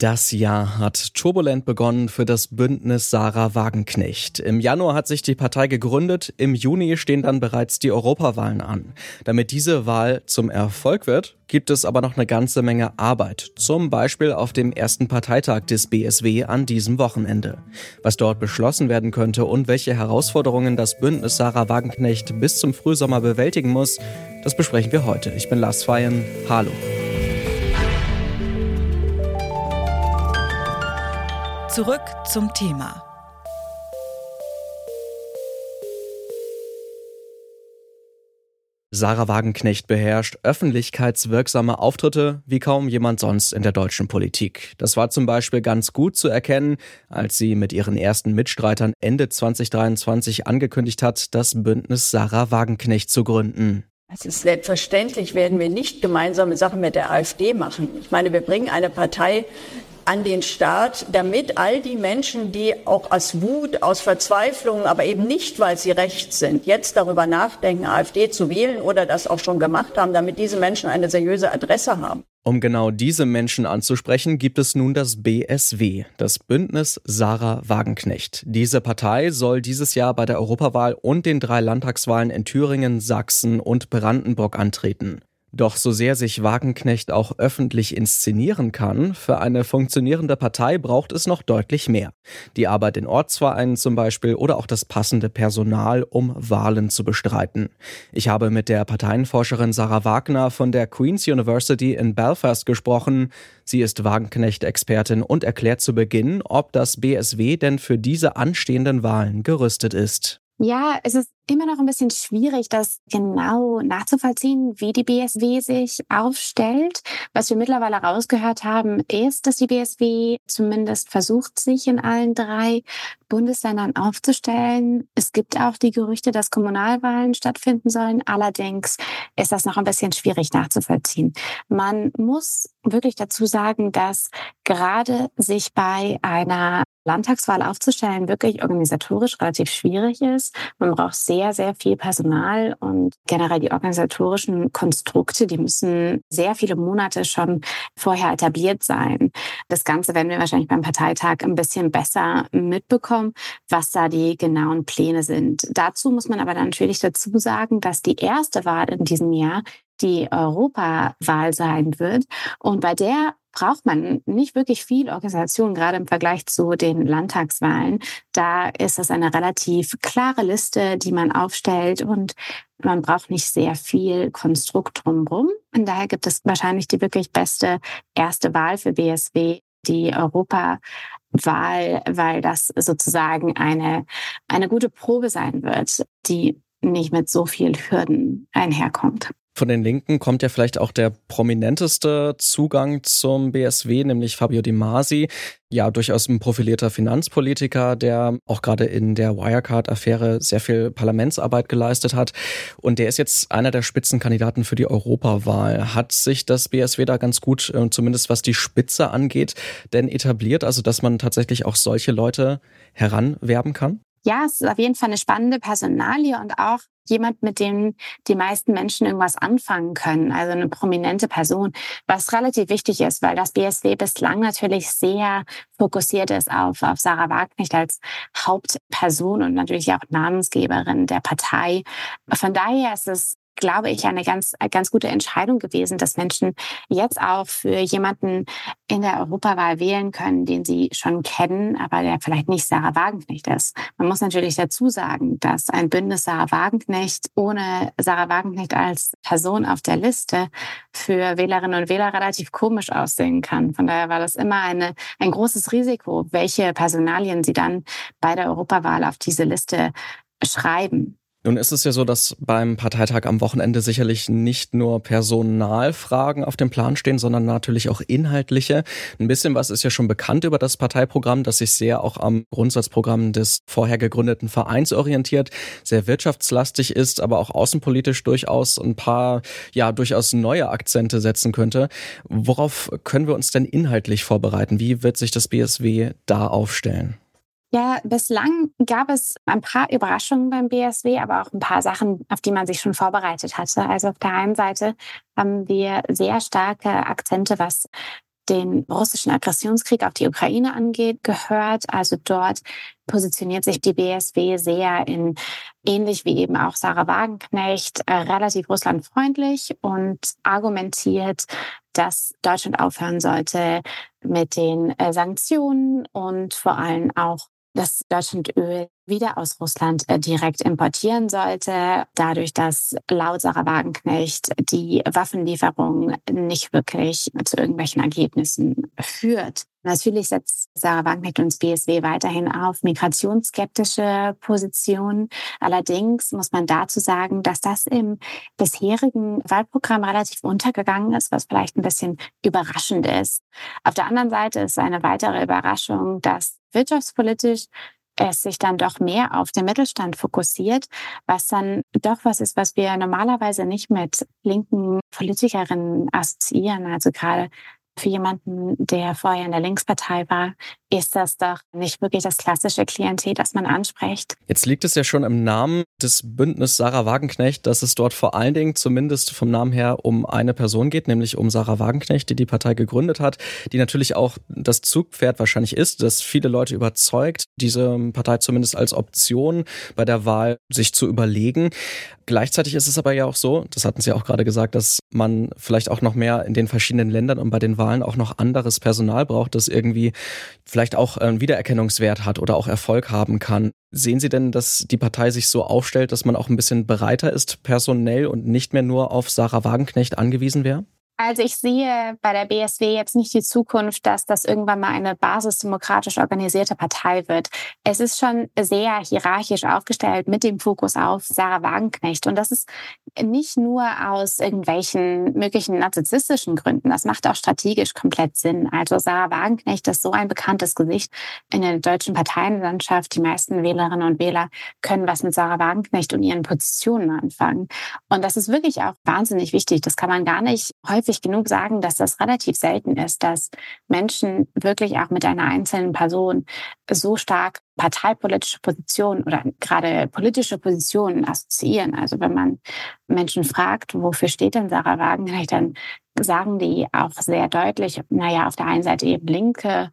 Das Jahr hat turbulent begonnen für das Bündnis Sarah Wagenknecht. Im Januar hat sich die Partei gegründet, im Juni stehen dann bereits die Europawahlen an. Damit diese Wahl zum Erfolg wird, gibt es aber noch eine ganze Menge Arbeit, zum Beispiel auf dem ersten Parteitag des BSW an diesem Wochenende. Was dort beschlossen werden könnte und welche Herausforderungen das Bündnis Sarah Wagenknecht bis zum Frühsommer bewältigen muss, das besprechen wir heute. Ich bin Lars Feyen. Hallo. Zurück zum Thema. Sarah Wagenknecht beherrscht öffentlichkeitswirksame Auftritte wie kaum jemand sonst in der deutschen Politik. Das war zum Beispiel ganz gut zu erkennen, als sie mit ihren ersten Mitstreitern Ende 2023 angekündigt hat, das Bündnis Sarah Wagenknecht zu gründen. Es ist selbstverständlich, werden wir nicht gemeinsame Sachen mit der AfD machen. Ich meine, wir bringen eine Partei an den Staat, damit all die Menschen, die auch aus Wut, aus Verzweiflung, aber eben nicht, weil sie rechts sind, jetzt darüber nachdenken, AfD zu wählen oder das auch schon gemacht haben, damit diese Menschen eine seriöse Adresse haben. Um genau diese Menschen anzusprechen, gibt es nun das BSW, das Bündnis Sarah Wagenknecht. Diese Partei soll dieses Jahr bei der Europawahl und den drei Landtagswahlen in Thüringen, Sachsen und Brandenburg antreten. Doch so sehr sich Wagenknecht auch öffentlich inszenieren kann, für eine funktionierende Partei braucht es noch deutlich mehr. Die Arbeit in Ortsvereinen zum Beispiel oder auch das passende Personal, um Wahlen zu bestreiten. Ich habe mit der Parteienforscherin Sarah Wagner von der Queen's University in Belfast gesprochen. Sie ist Wagenknecht-Expertin und erklärt zu Beginn, ob das BSW denn für diese anstehenden Wahlen gerüstet ist. Ja, es ist immer noch ein bisschen schwierig, das genau nachzuvollziehen, wie die BSW sich aufstellt. Was wir mittlerweile rausgehört haben, ist, dass die BSW zumindest versucht, sich in allen drei Bundesländern aufzustellen. Es gibt auch die Gerüchte, dass Kommunalwahlen stattfinden sollen. Allerdings ist das noch ein bisschen schwierig nachzuvollziehen. Man muss wirklich dazu sagen, dass gerade sich bei einer Landtagswahl aufzustellen wirklich organisatorisch relativ schwierig ist. Man braucht sehr, sehr viel Personal und generell die organisatorischen Konstrukte, die müssen sehr viele Monate schon vorher etabliert sein. Das Ganze werden wir wahrscheinlich beim Parteitag ein bisschen besser mitbekommen, was da die genauen Pläne sind. Dazu muss man aber natürlich dazu sagen, dass die erste Wahl in diesem Jahr die Europawahl sein wird. Und bei der braucht man nicht wirklich viel Organisation, gerade im Vergleich zu den Landtagswahlen. Da ist es eine relativ klare Liste, die man aufstellt und man braucht nicht sehr viel Konstrukt drumherum. Und daher gibt es wahrscheinlich die wirklich beste erste Wahl für BSW, die Europawahl, weil das sozusagen eine, eine gute Probe sein wird, die nicht mit so viel Hürden einherkommt. Von den Linken kommt ja vielleicht auch der prominenteste Zugang zum BSW, nämlich Fabio Di Masi. Ja, durchaus ein profilierter Finanzpolitiker, der auch gerade in der Wirecard-Affäre sehr viel Parlamentsarbeit geleistet hat. Und der ist jetzt einer der Spitzenkandidaten für die Europawahl. Hat sich das BSW da ganz gut, äh, zumindest was die Spitze angeht, denn etabliert, also dass man tatsächlich auch solche Leute heranwerben kann? Ja, es ist auf jeden Fall eine spannende Personalie und auch jemand, mit dem die meisten Menschen irgendwas anfangen können, also eine prominente Person, was relativ wichtig ist, weil das BSW bislang natürlich sehr fokussiert ist auf, auf Sarah Wagenknecht als Hauptperson und natürlich auch Namensgeberin der Partei. Von daher ist es glaube ich, eine ganz, ganz gute Entscheidung gewesen, dass Menschen jetzt auch für jemanden in der Europawahl wählen können, den sie schon kennen, aber der vielleicht nicht Sarah Wagenknecht ist. Man muss natürlich dazu sagen, dass ein Bündnis Sarah Wagenknecht ohne Sarah Wagenknecht als Person auf der Liste für Wählerinnen und Wähler relativ komisch aussehen kann. Von daher war das immer eine, ein großes Risiko, welche Personalien sie dann bei der Europawahl auf diese Liste schreiben. Nun ist es ja so, dass beim Parteitag am Wochenende sicherlich nicht nur Personalfragen auf dem Plan stehen, sondern natürlich auch inhaltliche. Ein bisschen was ist ja schon bekannt über das Parteiprogramm, das sich sehr auch am Grundsatzprogramm des vorher gegründeten Vereins orientiert, sehr wirtschaftslastig ist, aber auch außenpolitisch durchaus ein paar, ja, durchaus neue Akzente setzen könnte. Worauf können wir uns denn inhaltlich vorbereiten? Wie wird sich das BSW da aufstellen? Ja, bislang gab es ein paar Überraschungen beim BSW, aber auch ein paar Sachen, auf die man sich schon vorbereitet hatte. Also auf der einen Seite haben wir sehr starke Akzente, was den russischen Aggressionskrieg auf die Ukraine angeht, gehört. Also dort positioniert sich die BSW sehr in ähnlich wie eben auch Sarah Wagenknecht äh, relativ russlandfreundlich und argumentiert, dass Deutschland aufhören sollte mit den äh, Sanktionen und vor allem auch dass Deutschland Öl wieder aus Russland äh, direkt importieren sollte, dadurch, dass laut Sarah Wagenknecht die Waffenlieferung nicht wirklich zu irgendwelchen Ergebnissen führt. Natürlich setzt Sarah Wagenknecht und BSW weiterhin auf migrationsskeptische Positionen. Allerdings muss man dazu sagen, dass das im bisherigen Wahlprogramm relativ untergegangen ist, was vielleicht ein bisschen überraschend ist. Auf der anderen Seite ist eine weitere Überraschung, dass wirtschaftspolitisch es sich dann doch mehr auf den Mittelstand fokussiert, was dann doch was ist, was wir normalerweise nicht mit linken Politikerinnen assoziieren. Also gerade für jemanden, der vorher in der Linkspartei war, ist das doch nicht wirklich das klassische Klientel, das man anspricht. Jetzt liegt es ja schon im Namen des Bündnis Sarah Wagenknecht, dass es dort vor allen Dingen zumindest vom Namen her um eine Person geht, nämlich um Sarah Wagenknecht, die die Partei gegründet hat, die natürlich auch das Zugpferd wahrscheinlich ist, das viele Leute überzeugt, diese Partei zumindest als Option bei der Wahl sich zu überlegen. Gleichzeitig ist es aber ja auch so, das hatten Sie auch gerade gesagt, dass man vielleicht auch noch mehr in den verschiedenen Ländern und bei den Wahlen auch noch anderes Personal braucht, das irgendwie vielleicht auch einen Wiedererkennungswert hat oder auch Erfolg haben kann. Sehen Sie denn, dass die Partei sich so aufstellt, dass man auch ein bisschen bereiter ist personell und nicht mehr nur auf Sarah Wagenknecht angewiesen wäre? Also ich sehe bei der BSW jetzt nicht die Zukunft, dass das irgendwann mal eine basisdemokratisch organisierte Partei wird. Es ist schon sehr hierarchisch aufgestellt mit dem Fokus auf Sarah Wagenknecht. Und das ist nicht nur aus irgendwelchen möglichen narzisstischen Gründen. Das macht auch strategisch komplett Sinn. Also Sarah Wagenknecht ist so ein bekanntes Gesicht in der deutschen Parteienlandschaft. Die meisten Wählerinnen und Wähler können was mit Sarah Wagenknecht und ihren Positionen anfangen. Und das ist wirklich auch wahnsinnig wichtig. Das kann man gar nicht häufig häufig genug sagen, dass das relativ selten ist, dass Menschen wirklich auch mit einer einzelnen Person so stark parteipolitische Positionen oder gerade politische Positionen assoziieren. Also wenn man Menschen fragt, wofür steht denn Sarah Wagenknecht, dann sagen die auch sehr deutlich, naja, auf der einen Seite eben linke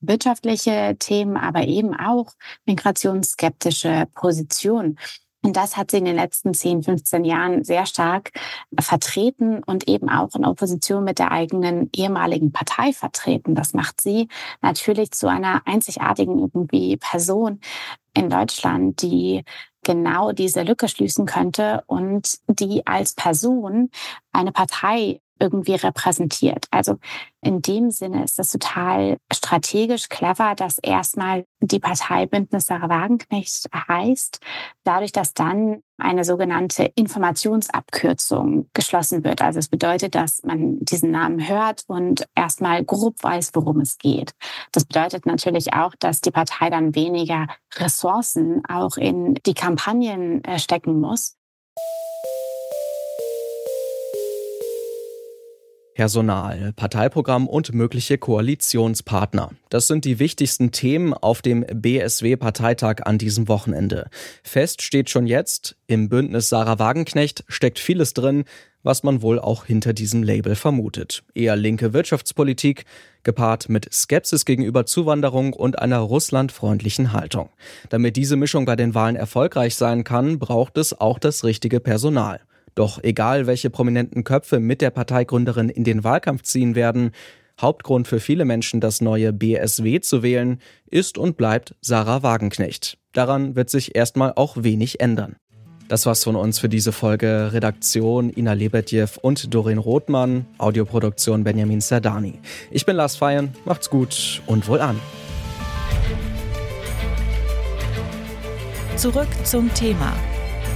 wirtschaftliche Themen, aber eben auch migrationsskeptische Positionen. Und das hat sie in den letzten 10, 15 Jahren sehr stark vertreten und eben auch in Opposition mit der eigenen ehemaligen Partei vertreten. Das macht sie natürlich zu einer einzigartigen irgendwie Person in Deutschland, die genau diese Lücke schließen könnte und die als Person eine Partei irgendwie repräsentiert. Also in dem Sinne ist das total strategisch clever, dass erstmal die Partei Bündnis Sarah Wagenknecht heißt, dadurch, dass dann eine sogenannte Informationsabkürzung geschlossen wird. Also es bedeutet, dass man diesen Namen hört und erstmal grob weiß, worum es geht. Das bedeutet natürlich auch, dass die Partei dann weniger Ressourcen auch in die Kampagnen äh, stecken muss. Personal, Parteiprogramm und mögliche Koalitionspartner. Das sind die wichtigsten Themen auf dem BSW-Parteitag an diesem Wochenende. Fest steht schon jetzt, im Bündnis Sarah Wagenknecht steckt vieles drin, was man wohl auch hinter diesem Label vermutet. Eher linke Wirtschaftspolitik, gepaart mit Skepsis gegenüber Zuwanderung und einer russlandfreundlichen Haltung. Damit diese Mischung bei den Wahlen erfolgreich sein kann, braucht es auch das richtige Personal. Doch egal, welche prominenten Köpfe mit der Parteigründerin in den Wahlkampf ziehen werden, Hauptgrund für viele Menschen, das neue BSW zu wählen, ist und bleibt Sarah Wagenknecht. Daran wird sich erstmal auch wenig ändern. Das war's von uns für diese Folge. Redaktion Ina Lebedjew und Doreen Rothmann, Audioproduktion Benjamin Sardani. Ich bin Lars Feyen, macht's gut und wohl an. Zurück zum Thema